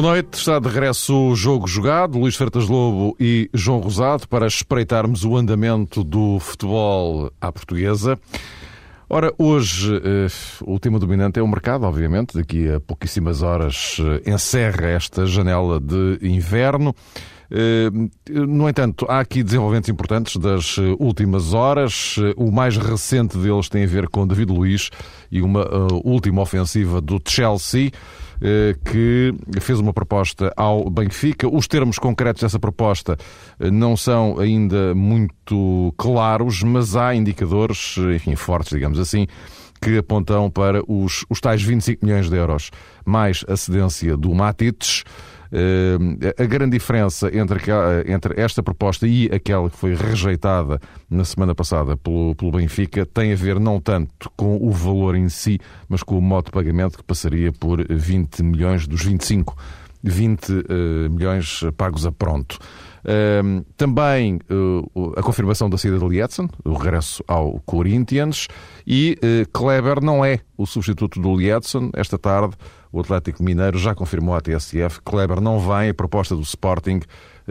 Boa noite, está de regresso o jogo jogado, Luís Fertas Lobo e João Rosado, para espreitarmos o andamento do futebol à portuguesa. Ora, hoje eh, o tema dominante é o mercado, obviamente. Daqui a pouquíssimas horas eh, encerra esta janela de inverno. Eh, no entanto, há aqui desenvolvimentos importantes das últimas horas. O mais recente deles tem a ver com David Luiz e uma última ofensiva do Chelsea que fez uma proposta ao Benfica. Os termos concretos dessa proposta não são ainda muito claros, mas há indicadores, enfim, fortes, digamos assim, que apontam para os, os tais 25 milhões de euros, mais a cedência do Matites. A grande diferença entre, esta proposta e aquela que foi rejeitada na semana passada pelo, pelo Benfica tem a ver não tanto com o valor em si, mas com o modo de pagamento que passaria por 20 milhões dos 25 20 uh, milhões pagos a pronto. Uh, também uh, a confirmação da saída de Lietzen, o regresso ao Corinthians, e Kleber não é o substituto do Lietzen. Esta tarde, o Atlético Mineiro já confirmou à TSF que Kleber não vem. A proposta do Sporting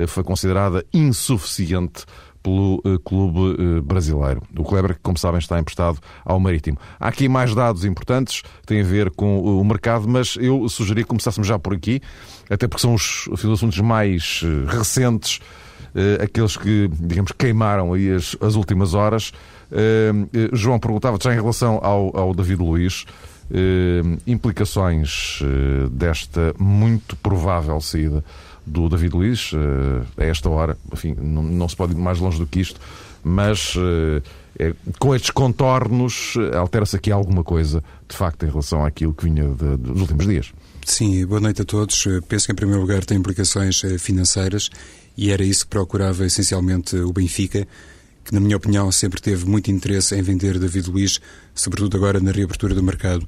foi considerada insuficiente pelo uh, clube uh, brasileiro. O Kleber, que, como sabem, está emprestado ao Marítimo. Há aqui mais dados importantes têm a ver com uh, o mercado, mas eu sugeri que começássemos já por aqui, até porque são os, os assuntos mais recentes, aqueles que, digamos, queimaram aí as, as últimas horas. João perguntava já em relação ao, ao David Luiz. implicações desta muito provável saída do David Luiz, eh, a esta hora, enfim, não, não se pode ir mais longe do que isto, mas é, com estes contornos altera-se aqui alguma coisa, de facto, em relação àquilo que vinha de, dos últimos dias. Sim, boa noite a todos. Penso que, em primeiro lugar, tem implicações financeiras e era isso que procurava essencialmente o Benfica, que, na minha opinião, sempre teve muito interesse em vender David Luiz, sobretudo agora na reabertura do mercado.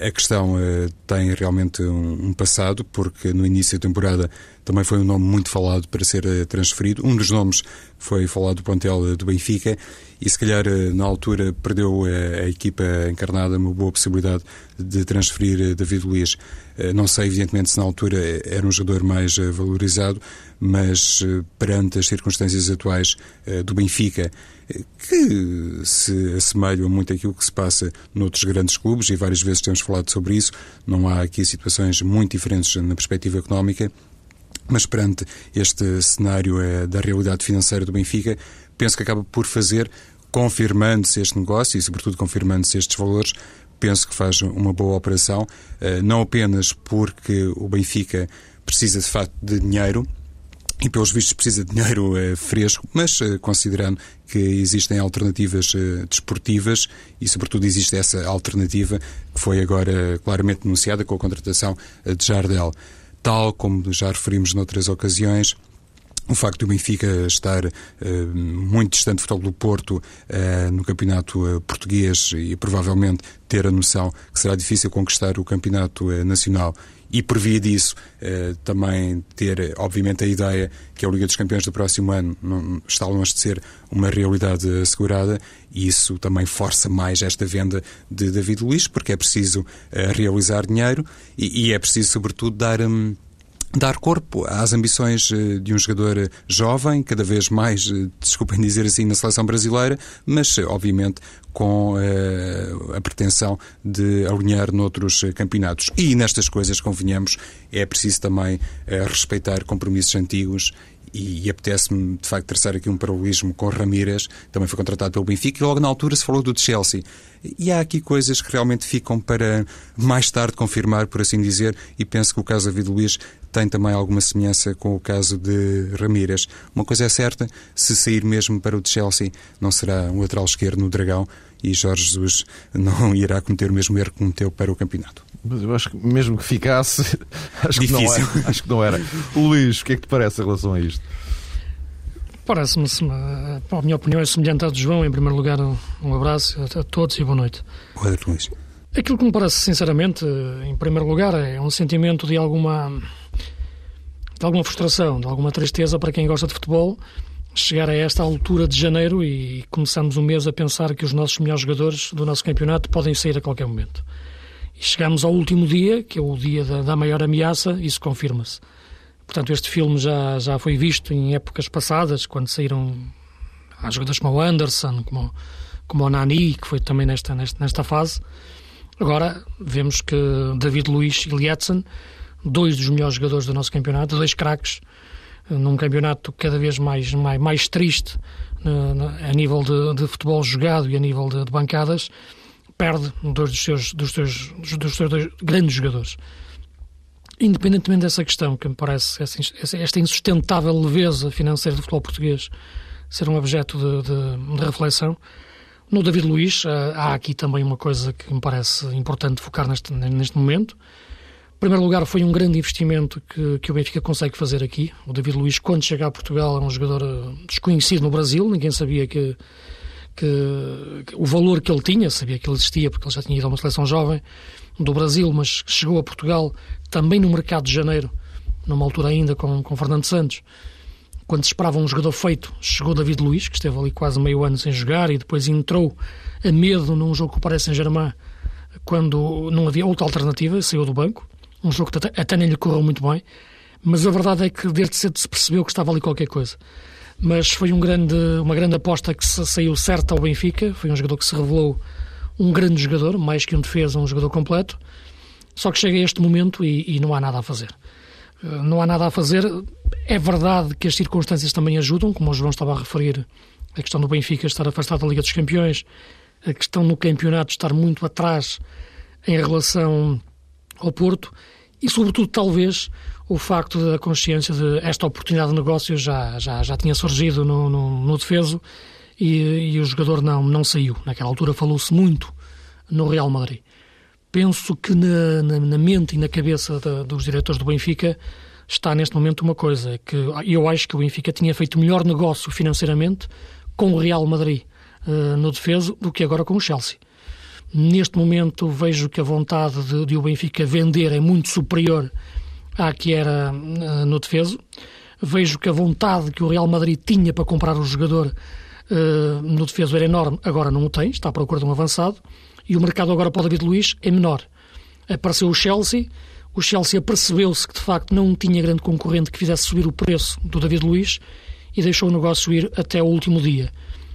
A questão uh, tem realmente um, um, passado, porque no início da temporada também foi um nome muito falado para ser uh, transferido. Um dos nomes foi falado do plantel uh, do Benfica e, se calhar, na altura perdeu a equipa encarnada uma boa possibilidade de transferir David Luiz. Não sei, evidentemente, se na altura era um jogador mais valorizado, mas perante as circunstâncias atuais do Benfica, que se assemelham muito àquilo que se passa noutros grandes clubes, e várias vezes temos falado sobre isso. Não há aqui situações muito diferentes na perspectiva económica. Mas perante este cenário é, da realidade financeira do Benfica, penso que acaba por fazer, confirmando-se este negócio e, sobretudo, confirmando-se estes valores, penso que faz uma boa operação, eh, não apenas porque o Benfica precisa de facto de dinheiro, e pelos vistos precisa de dinheiro eh, fresco, mas eh, considerando que existem alternativas eh, desportivas e, sobretudo, existe essa alternativa que foi agora claramente denunciada com a contratação de Jardel. Tal como já referimos noutras ocasiões, o facto do Benfica estar uh, muito distante do futebol do Porto uh, no campeonato uh, português e provavelmente ter a noção que será difícil conquistar o campeonato nacional e por via disso também ter, obviamente, a ideia que a Liga dos Campeões do próximo ano não, está longe de ser uma realidade assegurada e isso também força mais esta venda de David Luiz porque é preciso realizar dinheiro e, e, é preciso, sobretudo, dar. Um, dar corpo às ambições eh, de um jogador eh, jovem, cada vez mais, eh, desculpem dizer assim, na seleção brasileira, mas obviamente com uh, a pretensão de alinhar noutros campeonatos. E nestas coisas, convenhamos, é preciso também uh, respeitar compromissos antigos e, e apetece-me, de facto, traçar aqui um paralelismo com Ramírez, também foi contratado pelo Benfica, e logo na altura se falou do Chelsea. E há aqui coisas que realmente ficam para mais tarde confirmar, por assim dizer, e penso que o caso David Luiz tem também alguma semelhança com o caso de Ramírez. Uma coisa é certa, se sair mesmo para o de Chelsea, não será um lateral esquerdo no Dragão e Jorge Jesus não irá cometer o mesmo erro que cometeu para o campeonato. Mas eu acho que mesmo que ficasse, acho que, não era, acho que não era. Luís, o que é que te parece em relação a isto? Parece-me, a minha opinião é semelhante à do João. Em primeiro lugar, um abraço a todos e boa noite. Boa noite, Luís. Aquilo que me parece, sinceramente, em primeiro lugar, é um sentimento de alguma, de alguma frustração, de alguma tristeza para quem gosta de futebol, chegar a esta altura de janeiro e começarmos o mês a pensar que os nossos melhores jogadores do nosso campeonato podem sair a qualquer momento. E chegamos ao último dia, que é o dia da, da maior ameaça, isso confirma-se. Portanto, este filme já, já foi visto em épocas passadas, quando saíram há jogadores como o Anderson, como, como o Nani, que foi também nesta, nesta, nesta fase. Agora vemos que David Luiz e Lietzen, dois dos melhores jogadores do nosso campeonato, dois craques, num campeonato cada vez mais, mais, mais triste a nível de, de, futebol jogado e a nível de, de, bancadas, perde dois dos seus, dos seus, dos seus dois grandes jogadores. Independentemente dessa questão, que me parece essa, esta insustentável leveza financeira do futebol português ser um objeto de, de reflexão, no David Luiz eh, há aqui também uma coisa que me parece importante focar neste, neste momento. Em primeiro lugar, foi um grande investimento que, que o Benfica consegue fazer aqui. O David Luiz, quando chega a Portugal, é um jogador eh, desconhecido no Brasil, ninguém sabia que, que, que, o valor que ele tinha, sabia que ele existia porque ele já tinha ido a uma seleção jovem do Brasil, mas chegou a Portugal também no mercado de janeiro, numa altura ainda com, com Fernando Santos. Quando se esperava um jogador feito, chegou David Luiz, que esteve ali quase meio ano sem jogar e depois entrou a medo num jogo que parece em Germain, quando não havia outra alternativa, saiu do banco um jogo que até nem lhe correu muito bem, mas a verdade é que desde cedo se percebeu que estava ali qualquer coisa. Mas foi um grande, uma grande aposta que saiu certa ao Benfica, foi um jogador que se revelou um grande jogador, mais que um defesa, um jogador completo, só que chega a este momento e, e não há nada a fazer. Eh, não há nada a fazer. É verdade que as circunstâncias também ajudam, como o João estava a referir, a questão do Benfica estar afastado da Liga dos Campeões, a questão no campeonato estar muito atrás em relação ao Porto e, sobretudo, talvez o facto da consciência de esta oportunidade de negócio já, já, já tinha surgido no, no, no defeso e, e, o jogador não, não saiu. Naquela altura falou-se muito no Real Madrid. Penso que na, na, na mente e na cabeça dos diretores do Benfica está neste momento uma coisa, que eu acho que o Benfica tinha feito melhor negócio financeiramente com o Real Madrid uh, no defeso do que agora com o Chelsea. Neste momento vejo que a vontade de, de o Benfica vender é muito superior à que era uh, no defeso. Vejo que a vontade que o Real Madrid tinha para comprar o jogador uh, no defeso era enorme, agora não o tem, está à procura de um avançado. E o mercado agora para o David Luiz é menor. Apareceu o Chelsea, o Chelsea percebeu-se que de facto não tinha grande concorrente que fizesse subir o preço do David Luiz e deixou o negócio ir até o último dia.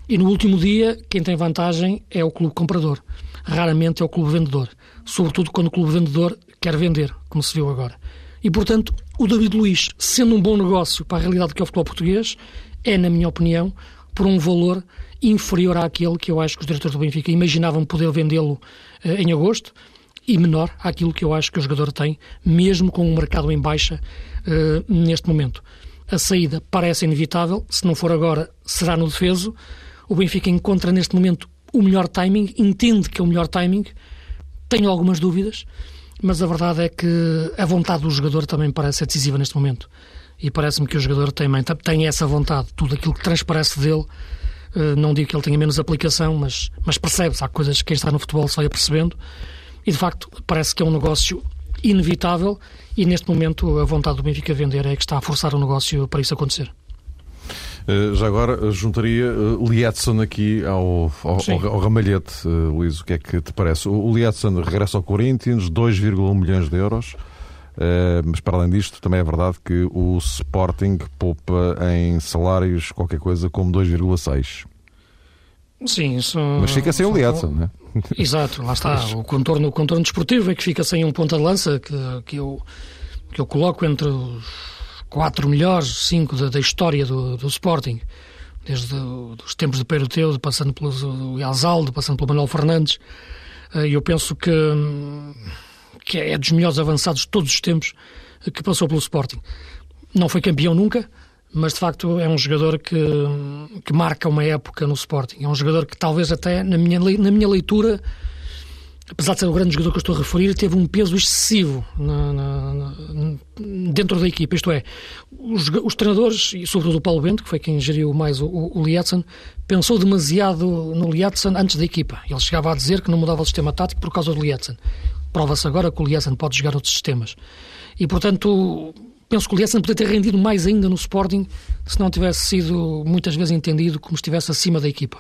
E no último dia, quem tem vantagem é o clube comprador raramente é o clube vendedor, sobretudo quando o clube vendedor quer vender, como se viu agora. E, portanto, o David Luiz, sendo um bom negócio para a realidade que é o futebol português, é, na minha opinião, por um valor inferior àquele que eu acho que os diretores do Benfica imaginavam poder vendê-lo eh, em agosto e menor àquilo que eu acho que o jogador tem, mesmo com o mercado em baixa eh, neste momento. A saída parece inevitável, se não for agora, será no defeso. O Benfica encontra neste momento o melhor timing, entende que é o melhor timing, tenho algumas dúvidas, mas a verdade é que a vontade do jogador também parece decisiva neste momento. E parece-me que o jogador tem, tem essa vontade, tudo aquilo que transparece dele. Eh, não digo que ele tenha menos aplicação, mas, mas percebe-se. Há coisas que quem está no futebol se vai apercebendo. E de facto, parece que é um negócio inevitável. E neste momento, a vontade do Benfica vender é que está a forçar o negócio para isso acontecer. Eh, já agora eh, juntaria uh, Lietzen aqui ao, ao, ao, ao ramalhete, Luís, o que é que te parece? O, Lietzen regressa ao Corinthians, 2,1 milhões de euros, uh, mas para além disto, também é verdade que o Sporting poupa em salários qualquer coisa como 2,6. Sim, isso... Mas fica sem o Lietzen, não é? Exato, lá está. O contorno, o contorno desportivo é que fica sem um ponta de lança que, que, eu, que eu coloco entre os quatro melhores, cinco da, da história do, do, Sporting, desde os tempos de Peruteu, passando pelo Yazaldo, passando pelo Manuel Fernandes. Eh, eu penso que, que é dos melhores avançados de todos os tempos que passou pelo Sporting. Não foi campeão nunca, mas de facto é um jogador que, que marca uma época no Sporting. É um jogador que talvez até na minha, na minha leitura apesar de ser o grande jogador que eu estou a referir, teve um peso excessivo na, na, na, dentro da equipa. Isto é, os, os, treinadores, e sobretudo o Paulo Bento, que foi quem geriu mais o, o, Lietzen, pensou demasiado no Lietzen antes da equipa. Ele chegava a dizer que não mudava o sistema tático por causa do Lietzen. Prova-se agora que o Lietzen pode jogar outros sistemas. E, portanto, penso que o Lietzen poderia ter rendido mais ainda no Sporting se não tivesse sido muitas vezes entendido como estivesse acima da equipa.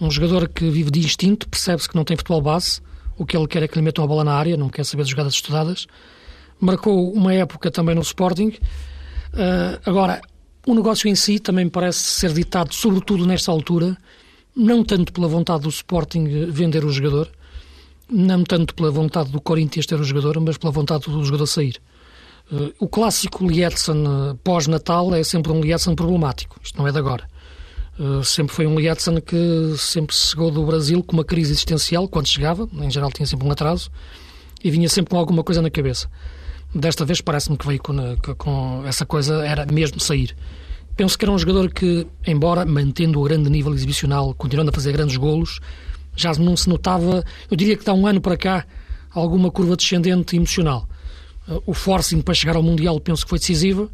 Um jogador que vive de instinto, percebe-se que não tem futebol base, o que ele quer é que lhe metam a bola na área, não quer saber de jogadas estudadas. Marcou uma época também no Sporting. Uh, agora, o negócio em si também parece ser ditado, sobretudo nesta altura, não tanto pela vontade do Sporting vender o jogador, não tanto pela vontade do Corinthians ter o jogador, mas pela vontade do jogador sair. Uh, o clássico Lietzen uh, pós-Natal é sempre um Lietzen problemático, isto não é de agora. Uh, sempre foi um Lietzen que sempre chegou do Brasil com uma crise existencial quando chegava, em geral tinha sempre um atraso, e vinha sempre com alguma coisa na cabeça. Desta vez parece-me que veio com, com, essa coisa, era mesmo sair. Penso que era um jogador que, embora mantendo o grande nível exibicional, continuando a fazer grandes golos, já não se notava, eu diria que dá um ano para cá, alguma curva descendente emocional. O forcing para chegar ao Mundial penso que foi decisivo,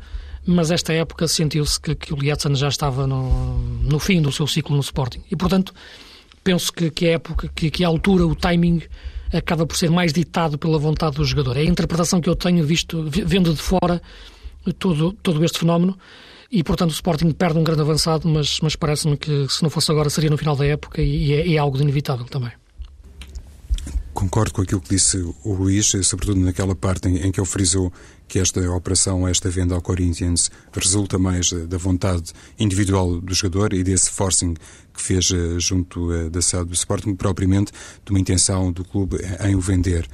mas esta época sentiu-se que, que, o Lietzen já estava no, no, fim do seu ciclo no Sporting. E, portanto, penso que, que a época, que, que a altura, o timing, acaba por ser mais ditado pela vontade do jogador. É a interpretação que eu tenho visto, vendo de fora todo, todo este fenómeno. E, portanto, o Sporting perde um grande avançado, mas, mas parece-me que se não fosse agora seria no final da época e é, é algo inevitável também. Concordo com aquilo que disse o Luís, sobretudo naquela parte em, em que ele frisou que esta operação, esta venda ao Corinthians, resulta mais da vontade individual do jogador e desse forcing que fez eh, junto eh, da SAD do Sporting, propriamente de uma intenção do clube em o vender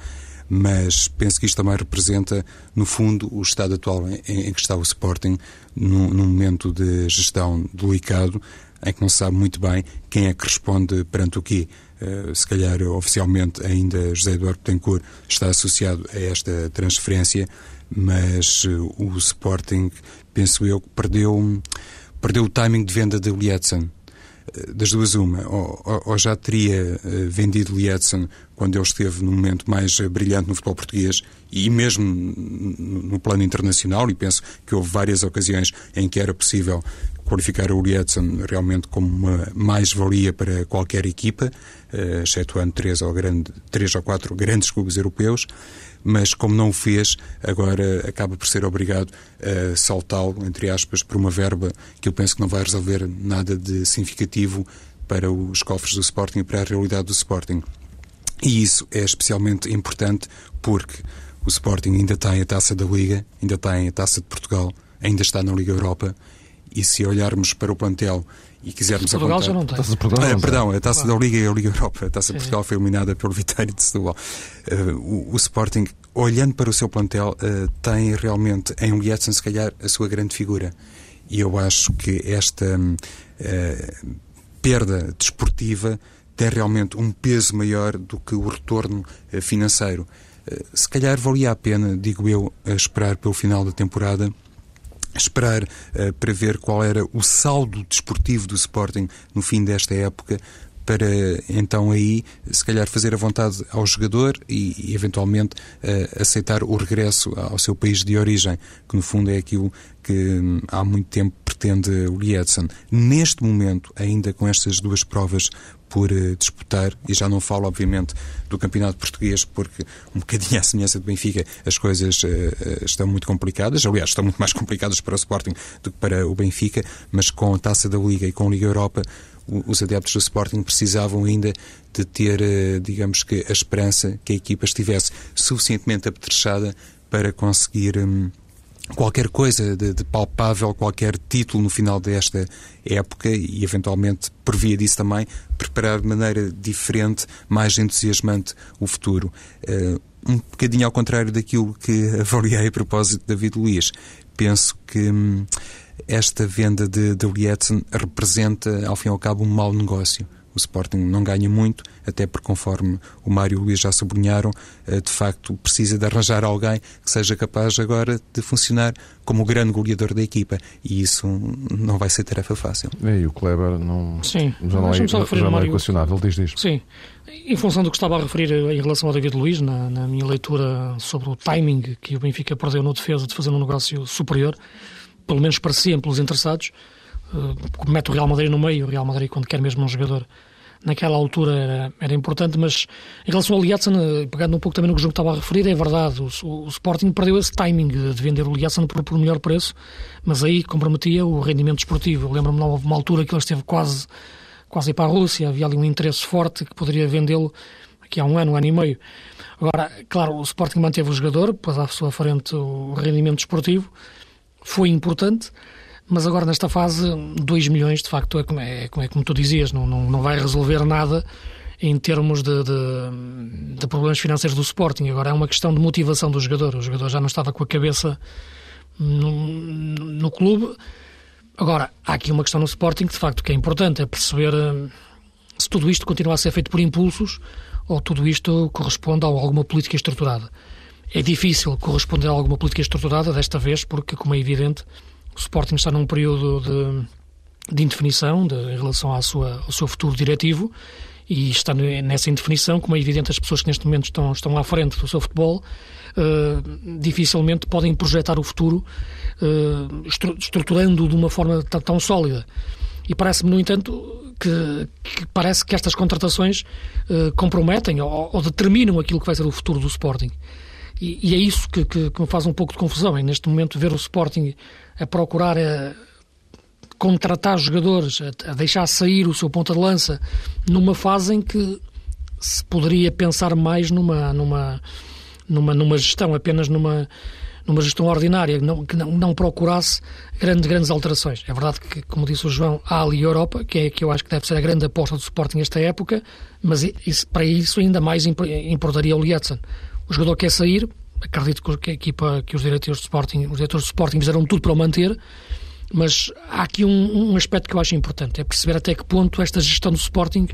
mas penso que isto também representa, no fundo, o estado atual em, em que está o Sporting, num, num, momento de gestão delicado, em que não se sabe muito bem quem é que responde perante o quê. Uh, se calhar, oficialmente, ainda José Eduardo Betancourt está associado a esta transferência, mas uh, o Sporting, penso eu, perdeu, perdeu o timing de venda de Lietzen das duas uma, ou, ou já teria vendido Lietzen quando ele esteve no momento mais brilhante no futebol português e mesmo no plano internacional, e penso que houve várias ocasiões em que era possível qualificar o Lietzen realmente como uma mais-valia para qualquer equipa, uh, excetuando três ou, grande, três ou quatro grandes clubes europeus, mas como não o fez, agora acaba por ser obrigado a saltá-lo, entre aspas, por uma verba que eu penso que não vai resolver nada de significativo para os cofres do Sporting e para a realidade do Sporting. E isso é especialmente importante porque o Sporting ainda tem a taça da Liga, ainda tem a taça de Portugal, ainda está na Liga Europa. E se olharmos para o plantel e quisermos Portugal apontar... já não tem. Taça de Portugal, ah, perdão, a Taça da Liga e a Liga Europa. A Taça de Portugal foi eliminada pelo Vitória de Setúbal. Uh, o, o, Sporting, olhando para o seu plantel, uh, tem realmente em Lietzen, se calhar, a sua grande figura. E eu acho que esta uh, perda desportiva tem realmente um peso maior do que o retorno financeiro. se calhar valia a pena, digo eu, esperar pelo final da temporada esperar uh, para ver qual era o saldo desportivo do Sporting no fim desta época para então aí se calhar fazer a vontade ao jogador e, eventualmente uh, aceitar o regresso ao seu país de origem, que no fundo é aquilo que hum, há muito tempo pretende o Lietzen. Neste momento, ainda com estas duas provas por uh, disputar, e já não falo, obviamente, do campeonato português, porque um bocadinho à semelhança do Benfica, as coisas uh, estão muito complicadas, aliás, estão muito mais complicadas para o Sporting do que para o Benfica, mas com a taça da Liga e com a Liga Europa, os adeptos do Sporting precisavam ainda de ter, digamos que, a esperança que a equipa estivesse suficientemente apetrechada para conseguir. Um, qualquer coisa de, de, palpável, qualquer título no final desta época e, eventualmente, por via disso também, preparar de maneira diferente, mais entusiasmante o futuro. Uh, um bocadinho ao contrário daquilo que avaliei a propósito de David Luiz. Penso que hum, esta venda de, de Lietzen representa, ao fim e ao cabo, um mau negócio o Sporting não ganha muito, até porque, conforme o Mário e o Luís já sublinharam, eh, de facto precisa de arranjar alguém que seja capaz agora de funcionar como o grande goleador da equipa. E isso não vai ser tarefa fácil. E o Kleber não, Sim, já não é, já não é equacionável, diz diz. Sim. Em função do que estava a referir em relação ao David Luiz, na, na minha leitura sobre o timing que o Benfica perdeu no defesa de fazer um negócio superior, pelo menos parecia pelos interessados, uh, mete o Real Madrid no meio, o Real Madrid quando quer mesmo um jogador naquela altura era, era importante, mas em relação ao eh, pegando um pouco também no que o jogo estava a referir, é verdade, o, o Sporting perdeu esse timing de, de vender o Lietzen por, por melhor preço, mas aí comprometia o rendimento esportivo. Lembro-me de uma altura que ele esteve quase, quase para a Rússia, havia ali um interesse forte que poderia vendê-lo que há um ano, um ano e meio. Agora, claro, o Sporting manteve o jogador, pôs à sua frente o rendimento desportivo, foi importante, mas agora nesta fase, 2 milhões, de facto, é como, é, como, é, como tu dizias, não, não, não vai resolver nada em termos de, de, de, problemas financeiros do Sporting. Agora é uma questão de motivação do jogador. O jogador já não estava com a cabeça no, no clube. Agora, há aqui uma questão no Sporting que de facto que é importante, é perceber hum, se tudo isto continua a ser feito por impulsos ou tudo isto corresponde a alguma política estruturada. É difícil corresponder a alguma política estruturada desta vez, porque, como é evidente, o Sporting está num período de, de indefinição de, em relação à sua, ao seu futuro diretivo e está nessa indefinição, como é evidente, as pessoas que neste momento estão, estão à frente do seu futebol uh, dificilmente podem projetar o futuro uh, estruturando de uma forma tão, tão sólida. E parece-me, no entanto, que, que, parece que estas contratações uh, comprometem ou, ou, determinam aquilo que vai ser o futuro do Sporting. E, e é isso que, que, que, me faz um pouco de confusão, é neste momento ver o Sporting a procurar contratar jogadores, a, a deixar sair o seu ponta de lança numa fase em que se poderia pensar mais numa, numa, numa, numa gestão, apenas numa, numa gestão ordinária, não, que não, não procurasse grande, grandes alterações. É verdade que, como disse o João, há ali a Europa, que é que eu acho que deve ser a grande aposta do Sporting nesta época, mas isso, para isso ainda mais importaria o Lietzen. O jogador quer sair, acredito que a equipa, que os diretores de Sporting, os diretores de Sporting fizeram tudo para o manter, mas há aqui um, um, aspecto que eu acho importante, é perceber até que ponto esta gestão do Sporting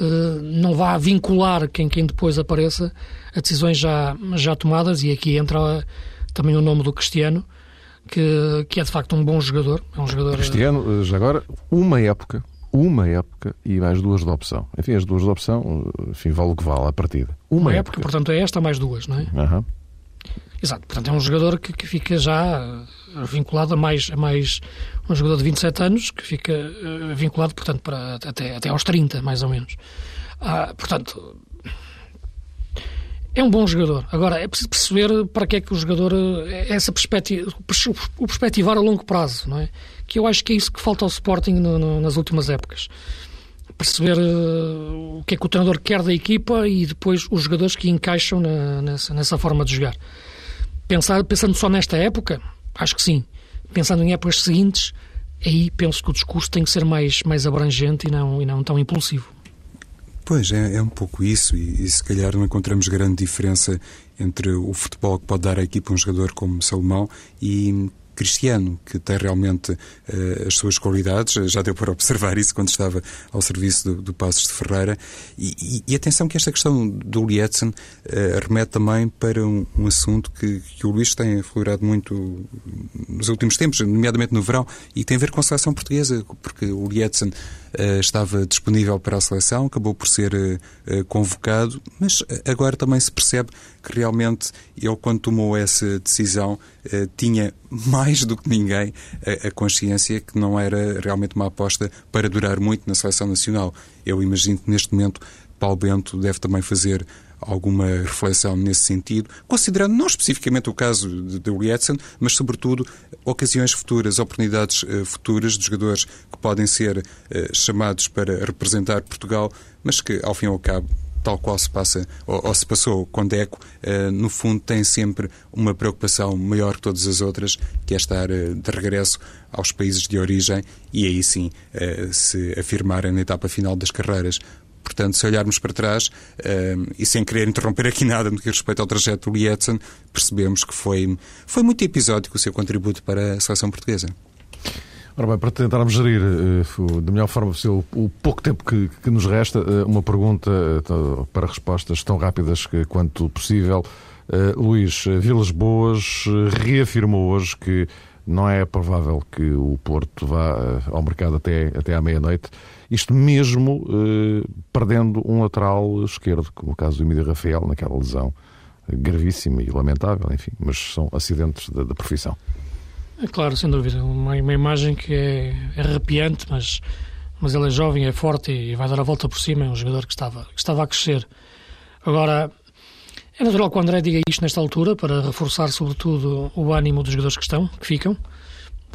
uh, não vá vincular quem, quem depois apareça a decisões já, já tomadas, e aqui entra também o nome do Cristiano, que, que é de facto um bom jogador. É um jogador... Cristiano, eh, já agora, uma época, uma época e mais duas de opção. Enfim, as duas de opção, eh, enfim, vale o que vale a partida. Uma, uma época. época. portanto, é esta mais duas, não é? Uhum. Exato, portanto é um jogador que, que fica já eh, vinculado a mais, a mais um jogador de 27 anos que fica uh, vinculado, portanto, para, até, até aos 30, mais ou menos. Ah, portanto, é um bom jogador. Agora, é preciso perceber para que é que o jogador, eh, essa perspectiva, o perspectivar a longo prazo, não é? Que eu acho que é isso que falta ao Sporting no, no, nas últimas épocas. Perceber uh, o que é que o treinador quer da equipa e depois os jogadores que encaixam na, nessa, nessa forma de jogar. Pensar, pensando só nesta época, acho que sim. Pensando em épocas seguintes, aí penso que o discurso tem que ser mais, mais abrangente e não, e não tão impulsivo. Pois, é, é um pouco isso, e, e, se calhar não encontramos grande diferença entre o futebol que pode dar à equipa um jogador como Salomão e Cristiano, que tem realmente uh, as suas qualidades, já deu para observar isso quando estava ao serviço do, do Passos de Ferreira. E, e, e, atenção que esta questão do Lietzen uh, remete também para um, um assunto que, que, o Luís tem aflorado muito nos últimos tempos, nomeadamente no verão, e tem a ver com a seleção portuguesa, porque o Lietzen uh, estava disponível para a seleção, acabou por ser convocado, mas agora também se percebe que realmente ele, quando tomou essa decisão, tinha mais do que ninguém a, a, consciência que não era realmente uma aposta para durar muito na seleção nacional. Eu imagino que neste momento Paulo Bento deve também fazer alguma reflexão nesse sentido, considerando não especificamente o caso de, de Lietzen, mas sobretudo ocasiões futuras, oportunidades uh, futuras de jogadores que podem ser uh, chamados para representar Portugal, mas que ao fim e ao cabo tal qual se passa ou, ou se passou com Deco, uh, no fundo tem sempre uma preocupação maior que todas as outras, que é estar uh, de regresso aos países de origem e aí sim uh, se afirmarem na etapa final das carreiras. Portanto, se olharmos para trás, e sem querer interromper aqui nada no que respeita ao trajeto do Lietzen, percebemos que foi, foi muito episódico o seu contributo para a seleção portuguesa. Ora bem, para tentarmos gerir uh, da melhor forma possível o pouco tempo que, que nos resta, uh, uma pergunta uh, para respostas tão rápidas quanto possível. Luís, Vilas Boas reafirmou hoje que não é provável que o Porto vá ao mercado até, até à meia-noite, isto mesmo perdendo um lateral esquerdo, como o caso do Emílio Rafael, naquela lesão gravíssima e lamentável, enfim, mas são acidentes da, da profissão. É claro, sem dúvida. Uma, uma imagem que é, é arrepiante, mas, mas ele é jovem, é forte e vai dar a volta por cima. É um jogador que estava, que estava a crescer. Agora, é natural que o André diga isto nesta altura para reforçar, sobretudo, o ânimo dos jogadores que estão, que ficam,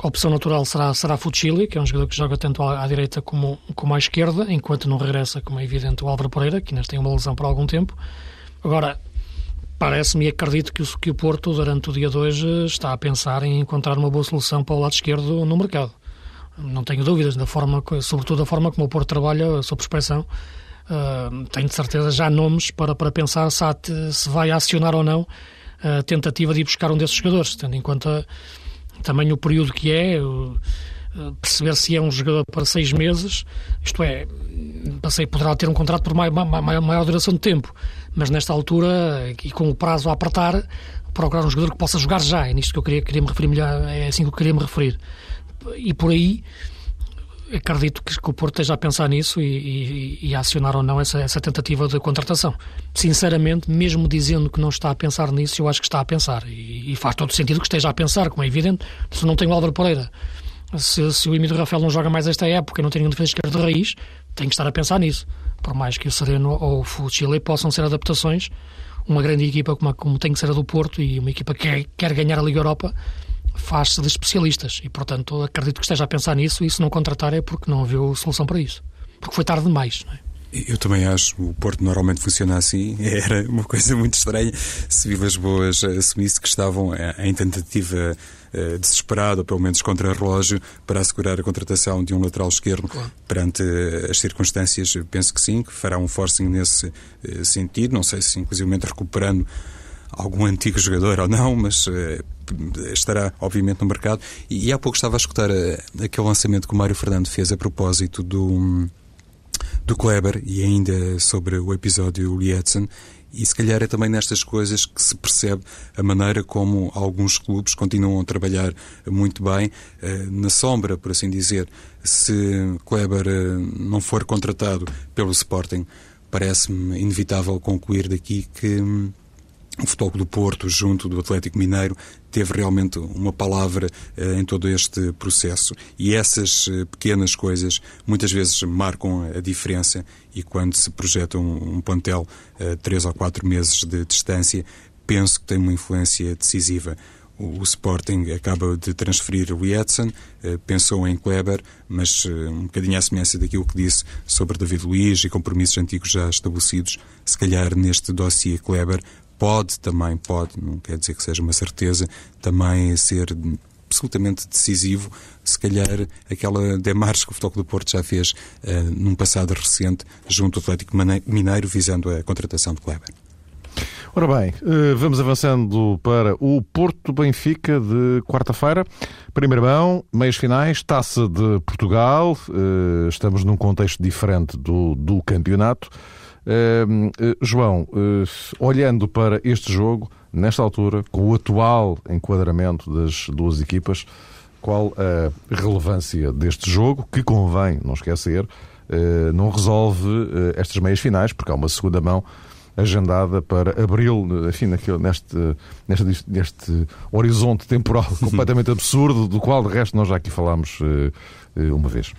a opção natural será, será Fuchili, que é um jogador que joga tanto à, à, direita como, como à esquerda, enquanto não regressa, como é evidente, o Álvaro Pereira, que ainda tem uma lesão por algum tempo. Agora, parece-me e acredito que o, que o Porto, durante o dia de hoje, está a pensar em encontrar uma boa solução para o lado esquerdo no mercado. Não tenho dúvidas, da forma, sobretudo da forma como o Porto trabalha sob prospeção. Uh, tenho de certeza já nomes para, para pensar se, há, se vai acionar ou não a tentativa de ir buscar um desses jogadores, tendo em conta também o período que é, perceber se é um jogador para seis meses, isto é, passei, poderá ter um contrato por maior, maior, maior duração de tempo, mas nesta altura e com o prazo a apertar, procurar um jogador que possa jogar já, é nisto que eu queria, queria me referir melhor, é assim que eu queria me referir. E por aí acredito que, que o Porto esteja a pensar nisso e, e, e a acionar ou não essa, essa, tentativa de contratação. Sinceramente, mesmo dizendo que não está a pensar nisso, eu acho que está a pensar. E, e faz todo sentido que esteja a pensar, como é evidente. Se não tem o Álvaro Pereira, se, se o Emílio Rafael não joga mais esta época e não tem nenhum defesa esquerda de raiz, tem que estar a pensar nisso. Por mais que o Sereno ou o Chile possam ser adaptações, uma grande equipa como, como tem que ser a do Porto e uma equipa que quer, quer ganhar a Liga Europa faz-se de especialistas e, portanto, acredito que esteja a pensar nisso e se não contratar é porque não havia solução para isso. Porque foi tarde demais, não é? Eu também acho o Porto normalmente funciona assim. Era uma coisa muito estranha se Vilas Boas assumisse que estavam em tentativa eh, desesperada, ou pelo menos contra relógio, para assegurar a contratação de um lateral esquerdo claro. perante eh, as circunstâncias. Penso que sim, que fará um forcing nesse eh, sentido. Não sei se, inclusive, recuperando algum antigo jogador ou não, mas estará, obviamente, no mercado. E, há pouco estava a escutar aquele lançamento que o Mário Fernando fez a propósito do, do Kleber e ainda sobre o episódio Lietzen. E se calhar é também nestas coisas que se percebe a maneira como alguns clubes continuam a trabalhar muito bem, uh, na sombra, por assim dizer. Se Kleber uh, não for contratado pelo Sporting, parece-me inevitável concluir daqui que hum, o Futebol do Porto, junto do Atlético Mineiro, teve realmente uma palavra uh, em todo este processo. E essas uh, pequenas coisas muitas vezes marcam a diferença e quando se projeta um, um plantel uh, três ou quatro meses de distância, penso que tem uma influência decisiva. O, o Sporting acaba de transferir o Edson, pensou em Kleber, mas um bocadinho à semelhança daquilo que disse sobre David Luiz e compromissos antigos já estabelecidos, se calhar neste dossiê Kleber pode também, pode, não quer dizer que seja uma certeza, também ser absolutamente decisivo, se calhar aquela demarche que o Futebol do Porto já fez uh, num passado recente junto ao Atlético Mineiro visando a contratação de Kleber. Ora bem, eh, vamos avançando para o Porto Benfica de quarta-feira. Primeiro mão, meios finais, taça de Portugal. Eh, estamos num contexto diferente do, do campeonato. Uh, João, uh, olhando para este jogo, nesta altura, com o atual enquadramento das duas equipas, qual a relevância deste jogo, que convém não esquecer, uh, não resolve estas meias finais, porque há uma segunda mão agendada para abril, enfim, naquele, neste, neste, neste horizonte temporal completamente absurdo, do qual, de resto, nós já aqui falámos uma vez.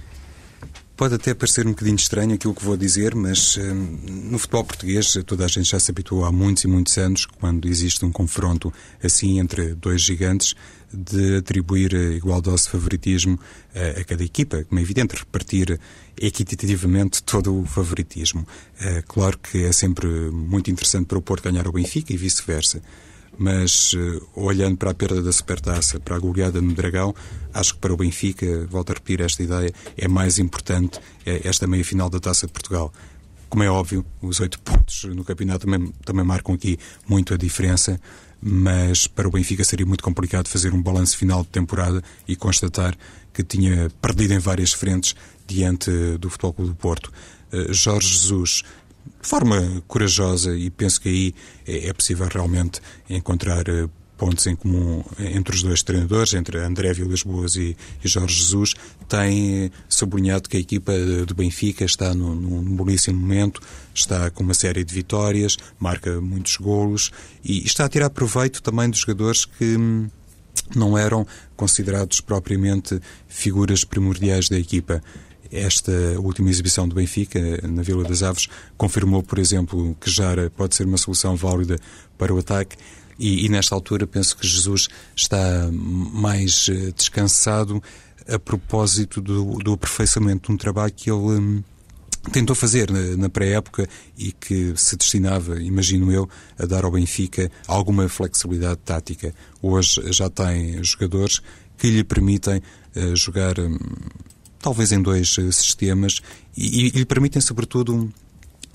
Pode até parecer um bocadinho estranho aquilo que vou dizer, mas hum, no futebol português toda a gente já se habituou há muitos e muitos anos, quando existe um confronto assim entre dois gigantes, de atribuir igual dose de favoritismo a, a cada equipa. Como é evidente, repartir equitativamente todo o favoritismo. É, claro que é sempre muito interessante para o Porto ganhar o Benfica e vice-versa mas uh, olhando para a perda da Supertaça, para a goleada no Dragão, acho que para o Benfica, volto a repetir esta ideia, é mais importante é esta meia-final da Taça de Portugal. Como é óbvio, os oito pontos no campeonato também, também marcam aqui muito a diferença, mas para o Benfica seria muito complicado fazer um balanço final de temporada e constatar que tinha perdido em várias frentes diante do Futebol Clube do Porto. Uh, Jorge Jesus de forma corajosa e penso que aí é, é possível realmente encontrar eh, pontos em comum entre os dois treinadores, entre André Vilas Boas e, Jorge Jesus, tem eh, sublinhado que a equipa do Benfica está num, num belíssimo momento, está com uma série de vitórias, marca muitos golos e está a tirar proveito também dos jogadores que hum, não eram considerados propriamente figuras primordiais da equipa. Esta última exibição do Benfica, na Vila das Aves, confirmou, por exemplo, que Jara pode ser uma solução válida para o ataque E, e nesta altura penso que Jesus está mais eh, descansado a propósito do, do aperfeiçoamento de um trabalho que ele hum, tentou fazer na, pré-época e que se destinava, imagino eu, a dar ao Benfica alguma flexibilidade tática. Hoje já tem jogadores que lhe permitem uh, jogar um, talvez em dois uh, sistemas e, e, lhe permitem, sobretudo,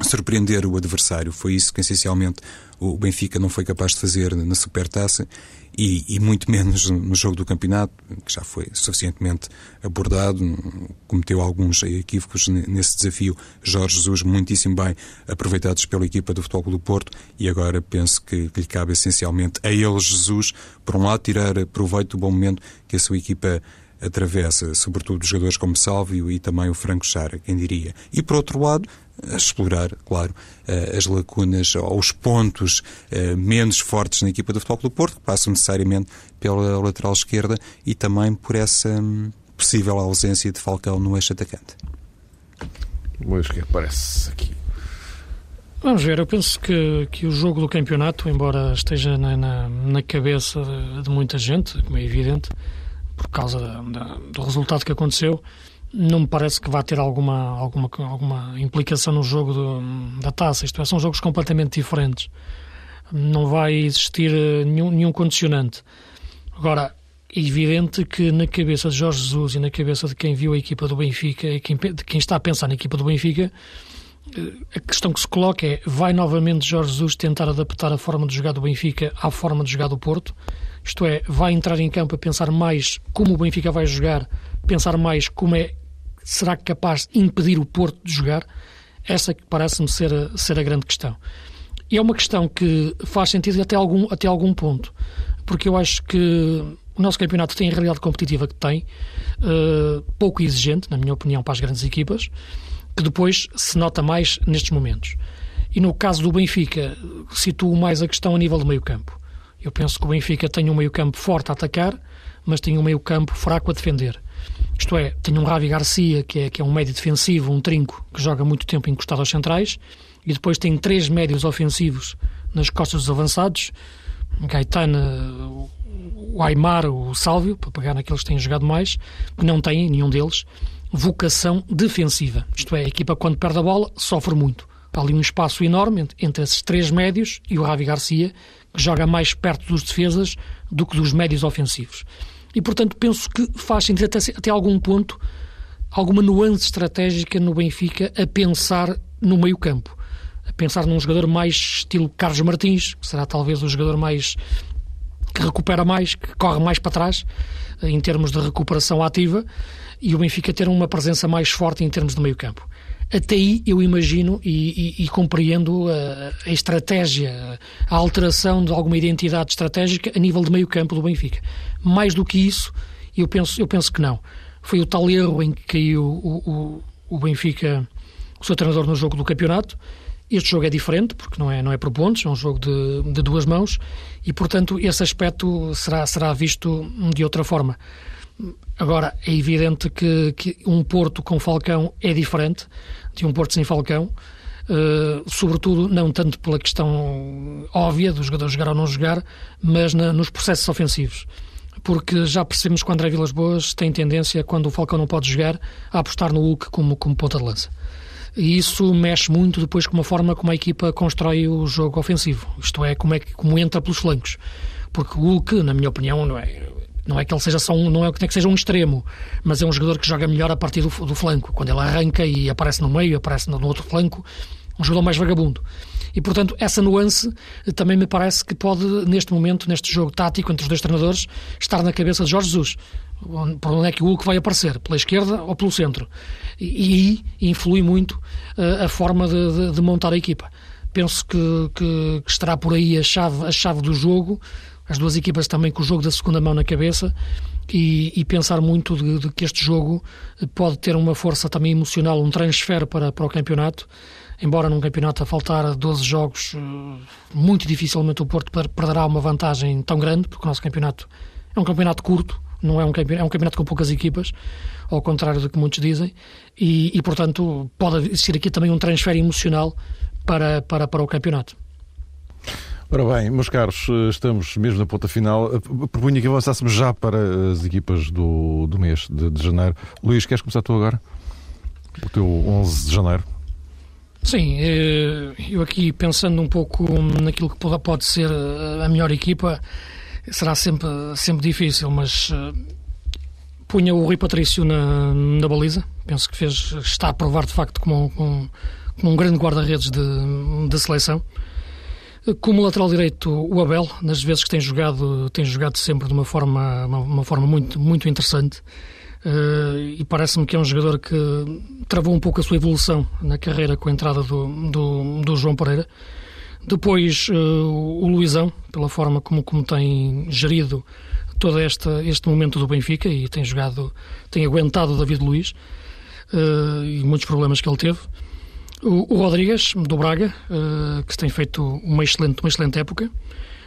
surpreender o adversário. Foi isso que essencialmente o Benfica não foi capaz de fazer na Supertaça e, e, muito menos no jogo do campeonato, que já foi suficientemente abordado, cometeu alguns equívocos nesse desafio. Jorge Jesus, muitíssimo bem aproveitados pela equipa do Futebol do Porto, e agora penso que, que lhe cabe essencialmente a ele, Jesus, por um lado, tirar proveito do bom momento que a sua equipa atravessa, sobretudo jogadores como Sálvio e também o Franco Chara, quem diria. E por outro lado, a explorar, claro, eh, as lacunas ou os pontos eh, menos fortes na equipa do Futebol do Porto, que passam necessariamente pela lateral esquerda e também por essa hum, possível ausência de Falcão no eixo atacante. Luís, o que é parece aqui? Vamos ver, eu penso que, que o jogo do campeonato, embora esteja na, na, na cabeça de, de, muita gente, como é evidente, por causa da, do resultado que aconteceu, não me parece que vá ter alguma, alguma, alguma implicação no jogo do, da taça. Isto é, são jogos completamente diferentes. Não vai existir eh, nenhum, nenhum condicionante. Agora, é evidente que na cabeça de Jorge Jesus e na cabeça de quem viu a equipa do Benfica e quem, de quem está a pensar na equipa do Benfica, eh, a questão que se coloca é: vai novamente Jorge Jesus tentar adaptar a forma de jogar do Benfica à forma de jogar do Porto? Isto é, vai entrar em campo a pensar mais como o Benfica vai jogar, pensar mais como é será capaz de impedir o Porto de jogar? Essa que parece-me ser, a, ser a grande questão. E é uma questão que faz sentido até algum, até algum ponto, porque eu acho que o nosso campeonato tem a realidade competitiva que tem, uh, pouco exigente, na minha opinião, para as grandes equipas, que depois se nota mais nestes momentos. E no caso do Benfica, situo mais a questão a nível do meio-campo. Eu penso que o Benfica tem um meio-campo forte a atacar, mas tem um meio-campo fraco a defender. Isto é, tem um Ravi Garcia, que é, que é um médio defensivo, um trinco, que joga muito tempo encostado aos centrais, e depois tem três médios ofensivos nas costas dos avançados, Gaetano, o Aymar, o Sálvio, para pegar naqueles que têm jogado mais, que não têm, nenhum deles, vocação defensiva. Isto é, a equipa quando perde a bola sofre muito. Há ali um espaço enorme entre esses três médios e o Ravi Garcia, joga mais perto dos defesas do que dos médios ofensivos. E, portanto, penso que faz sentido até, até algum ponto alguma nuance estratégica no Benfica a pensar no meio-campo. A pensar num jogador mais estilo Carlos Martins, que será talvez o jogador mais que recupera mais, que corre mais para trás em termos de recuperação ativa e o Benfica ter uma presença mais forte em termos de meio-campo. Até aí eu imagino e, e, e compreendo a, a, estratégia, a alteração de alguma identidade estratégica a nível de meio-campo do Benfica. Mais do que isso, eu penso, eu penso que não. Foi o tal erro em que caiu o, o, o Benfica, o seu treinador, no jogo do campeonato. Este jogo é diferente, porque não é, não é por pontos, é um jogo de, de duas mãos, e portanto esse aspecto será, será visto de outra forma. Agora, é evidente que, que, um Porto com Falcão é diferente de um Porto sem Falcão, uh, sobretudo não tanto pela questão óbvia do jogador jogar ou não jogar, mas na, nos processos ofensivos. Porque já percebemos que o André Vilas Boas tem tendência, quando o Falcão não pode jogar, a apostar no Hulk como, como ponta de lança. E isso mexe muito depois com a forma como a equipa constrói o jogo ofensivo. Isto é, como, é que, como entra pelos flancos. Porque o Hulk, na minha opinião, não é, não é que ele seja só um, não é que seja um extremo, mas é um jogador que joga melhor a partir do, do flanco. Quando ele arranca e aparece no meio, aparece no, no outro flanco, um jogador mais vagabundo. E, portanto, essa nuance também me parece que pode, neste momento, neste jogo tático entre os dois treinadores, estar na cabeça de Jorge Jesus. Por onde é que o Hulk vai aparecer? Pela esquerda ou pelo centro? E aí influi muito uh, a forma de, de, de, montar a equipa. Penso que, que, que estará por aí a chave, a chave do jogo as duas equipas também com o jogo da segunda mão na cabeça e, e pensar muito de, de, que este jogo pode ter uma força também emocional, um transfer para, para o campeonato. Embora num campeonato a faltar 12 jogos, eh, muito dificilmente o Porto perderá uma vantagem tão grande, porque o nosso campeonato é um campeonato curto, não é um campeonato, é um campeonato com poucas equipas, ao contrário do que muitos dizem, e, e portanto pode existir aqui também um transfer emocional para, para, para o campeonato. Ora bem, meus caros, estamos mesmo na ponta final. Propunha que avançássemos já para as equipas do, do mês de, de janeiro. Luís, queres começar tu agora? O teu 11 de janeiro. Sim, eh, eu aqui pensando um pouco naquilo que pode ser a melhor equipa, será sempre, sempre difícil, mas eh, punha o Rui Patrício na, na baliza. Penso que fez, está a provar de facto como, como, como um grande guarda-redes de, de seleção. Como lateral direito, o Abel, nas vezes que tem jogado, tem jogado sempre de uma forma, uma, uma forma muito, muito interessante. Uh, e parece-me que é um jogador que travou um pouco a sua evolução na carreira com a entrada do, do, do João Pereira. Depois, uh, o Luizão, pela forma como, como tem gerido todo este, este momento do Benfica e tem jogado, tem aguentado o David Luiz uh, e muitos problemas que ele teve. O, Rodrigues, do Braga, uh, que tem feito uma excelente, uma excelente época.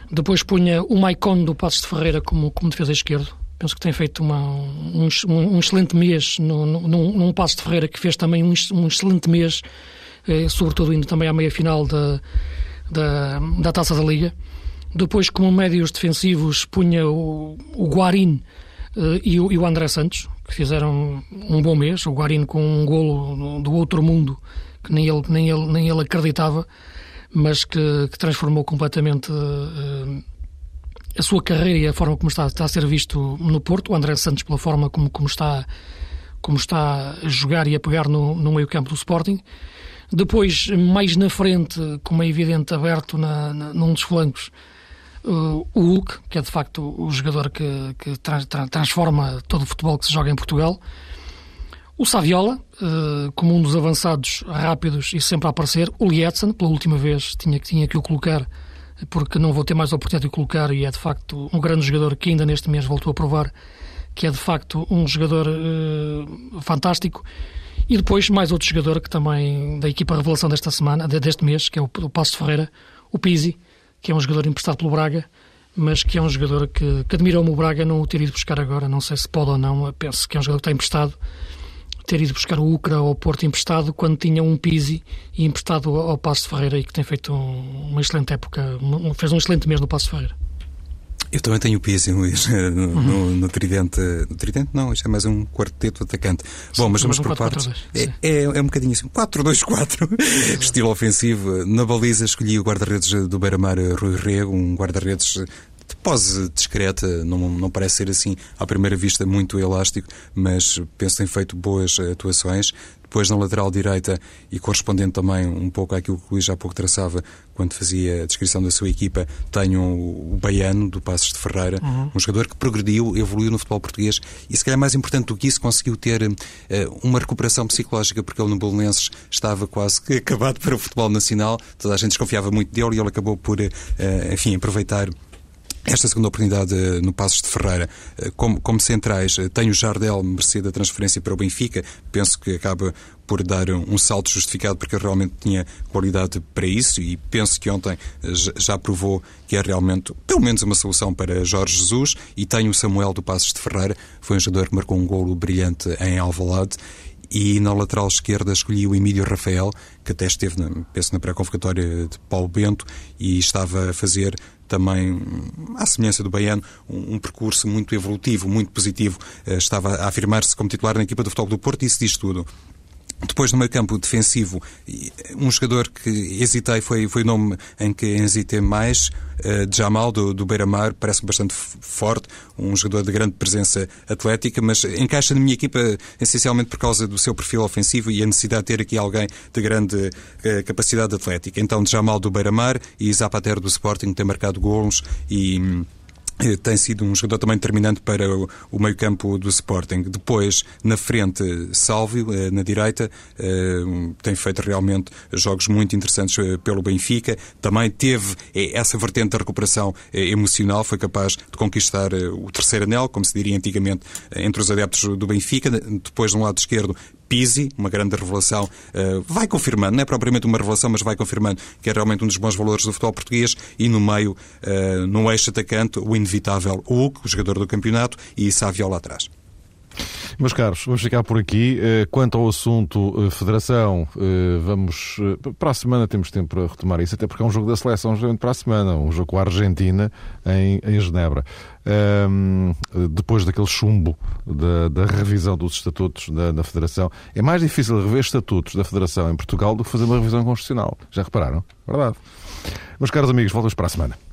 Depois punha o Maicon do Passos de Ferreira como, como defesa esquerdo. Penso que tem feito uma, um, um, excelente mês no, no, num, num Passos de Ferreira que fez também um, um excelente mês, eh, sobretudo indo também à meia-final da, da, da Taça da Liga. Depois, como médios defensivos, punha o, o Guarin uh, e, o, e, o, André Santos, que fizeram um bom mês. O Guarin com um golo do outro mundo que nem ele, nem ele, nem ele acreditava, mas que, que transformou completamente uh, a sua carreira e a forma como está, está, a ser visto no Porto. O André Santos, pela forma como, como, está, como está a jogar e a pegar no, no meio-campo do Sporting. Depois, mais na frente, como é evidente, aberto na, na, num dos flancos, uh, o Hulk, que é de facto o jogador que, que tra tra transforma todo o futebol que se joga em Portugal. O Saviola, uh, como um dos avançados rápidos e sempre a aparecer. O Lietzen, pela última vez tinha, tinha que o colocar, porque não vou ter mais a oportunidade de o colocar, e é de facto um grande jogador que ainda neste mês voltou a provar que é de facto um jogador uh, fantástico. E depois mais outro jogador que também da equipa revelação desta semana, deste mês, que é o, o Passo Ferreira, o Pizzi, que é um jogador emprestado pelo Braga, mas que é um jogador que, que admirou-me o Braga não o ter ido buscar agora. Não sei se pode ou não, penso que é um jogador que está emprestado ter ido buscar o Ucra ao Porto emprestado quando tinha um Pisi e emprestado ao Passo Ferreira e que tem feito uma excelente época, fez um excelente mês no Passo Ferreira. Eu também tenho o Pizzi, Luís, no, uhum. no, no, Tridente. No Tridente não, isto é mais um quarteto atacante. Sim, Bom, mas vamos por partes. É, é, é, um bocadinho assim, 4-2-4, estilo ofensivo. Na baliza escolhi o guarda-redes do Beira-Mar, Rui Rego, um guarda-redes de pose discreta, não, não parece ser assim à primeira vista muito elástico, mas penso que tem feito boas atuações. Depois na lateral direita e correspondente também um pouco àquilo que o Luís há pouco traçava quando fazia a descrição da sua equipa, tenho o Baiano do Passos de Ferreira, uhum. um jogador que progrediu, evoluiu no futebol português e se calhar mais importante do que isso conseguiu ter uh, uma recuperação psicológica porque ele no Bolonenses estava quase que acabado para o futebol nacional, toda a gente desconfiava muito dele e ele acabou por, uh, enfim, aproveitar esta segunda oportunidade eh, no Passos de Ferreira, eh, como, como centrais, eh, tem o Jardel merecido a transferência para o Benfica, penso que acaba por dar um salto justificado porque realmente tinha qualidade para isso e penso que ontem já provou que é realmente pelo menos uma solução para Jorge Jesus e tem o Samuel do Passos de Ferreira, foi um jogador que marcou um golo brilhante em Alvalade e na lateral esquerda escolhi o Emílio Rafael, que até esteve, penso, na pré-convocatória de Paulo Bento e estava a fazer também, à semelhança do Baiano, um, um percurso muito evolutivo, muito positivo. Uh, estava a afirmar-se como titular na equipa do Futebol do Porto e isso diz tudo. Depois, no meio campo defensivo, um jogador que hesitei foi, foi o nome em que hesitei mais, uh, Jamal, do, do Beira-Mar, parece-me bastante forte, um jogador de grande presença atlética, mas encaixa na minha equipa essencialmente por causa do seu perfil ofensivo e a necessidade de ter aqui alguém de grande uh, capacidade atlética. Então, Jamal do Beira-Mar e Zapatero do Sporting tem marcado golos e. Eh, tem sido um jogador também determinante para o, meio-campo do Sporting. Depois, na frente, Sálvio, eh, na direita, eh, tem feito realmente jogos muito interessantes pelo Benfica. Também teve essa vertente da recuperação emocional, foi capaz de conquistar o terceiro anel, como se diria antigamente, entre os adeptos do Benfica. Depois, no lado esquerdo, Pizzi, uma grande revelação, uh, vai confirmando, não é propriamente uma revelação, mas vai confirmando que é realmente um dos bons valores do futebol português e no meio, uh, no eixo atacante, o inevitável Hulk, o jogador do campeonato, e Savio lá atrás. Meus caros, vamos ficar por aqui. Eh, quanto ao assunto eh, Federação, eh, vamos. Para a semana temos tempo para retomar isso, até porque é um jogo da seleção justamente para a semana, um jogo com a Argentina em, em Genebra. Um, depois daquele chumbo da, da, revisão dos estatutos da, da, Federação, é mais difícil rever estatutos da Federação em Portugal do que fazer uma revisão constitucional. Já repararam? Verdade. Meus caros amigos, voltamos para a semana.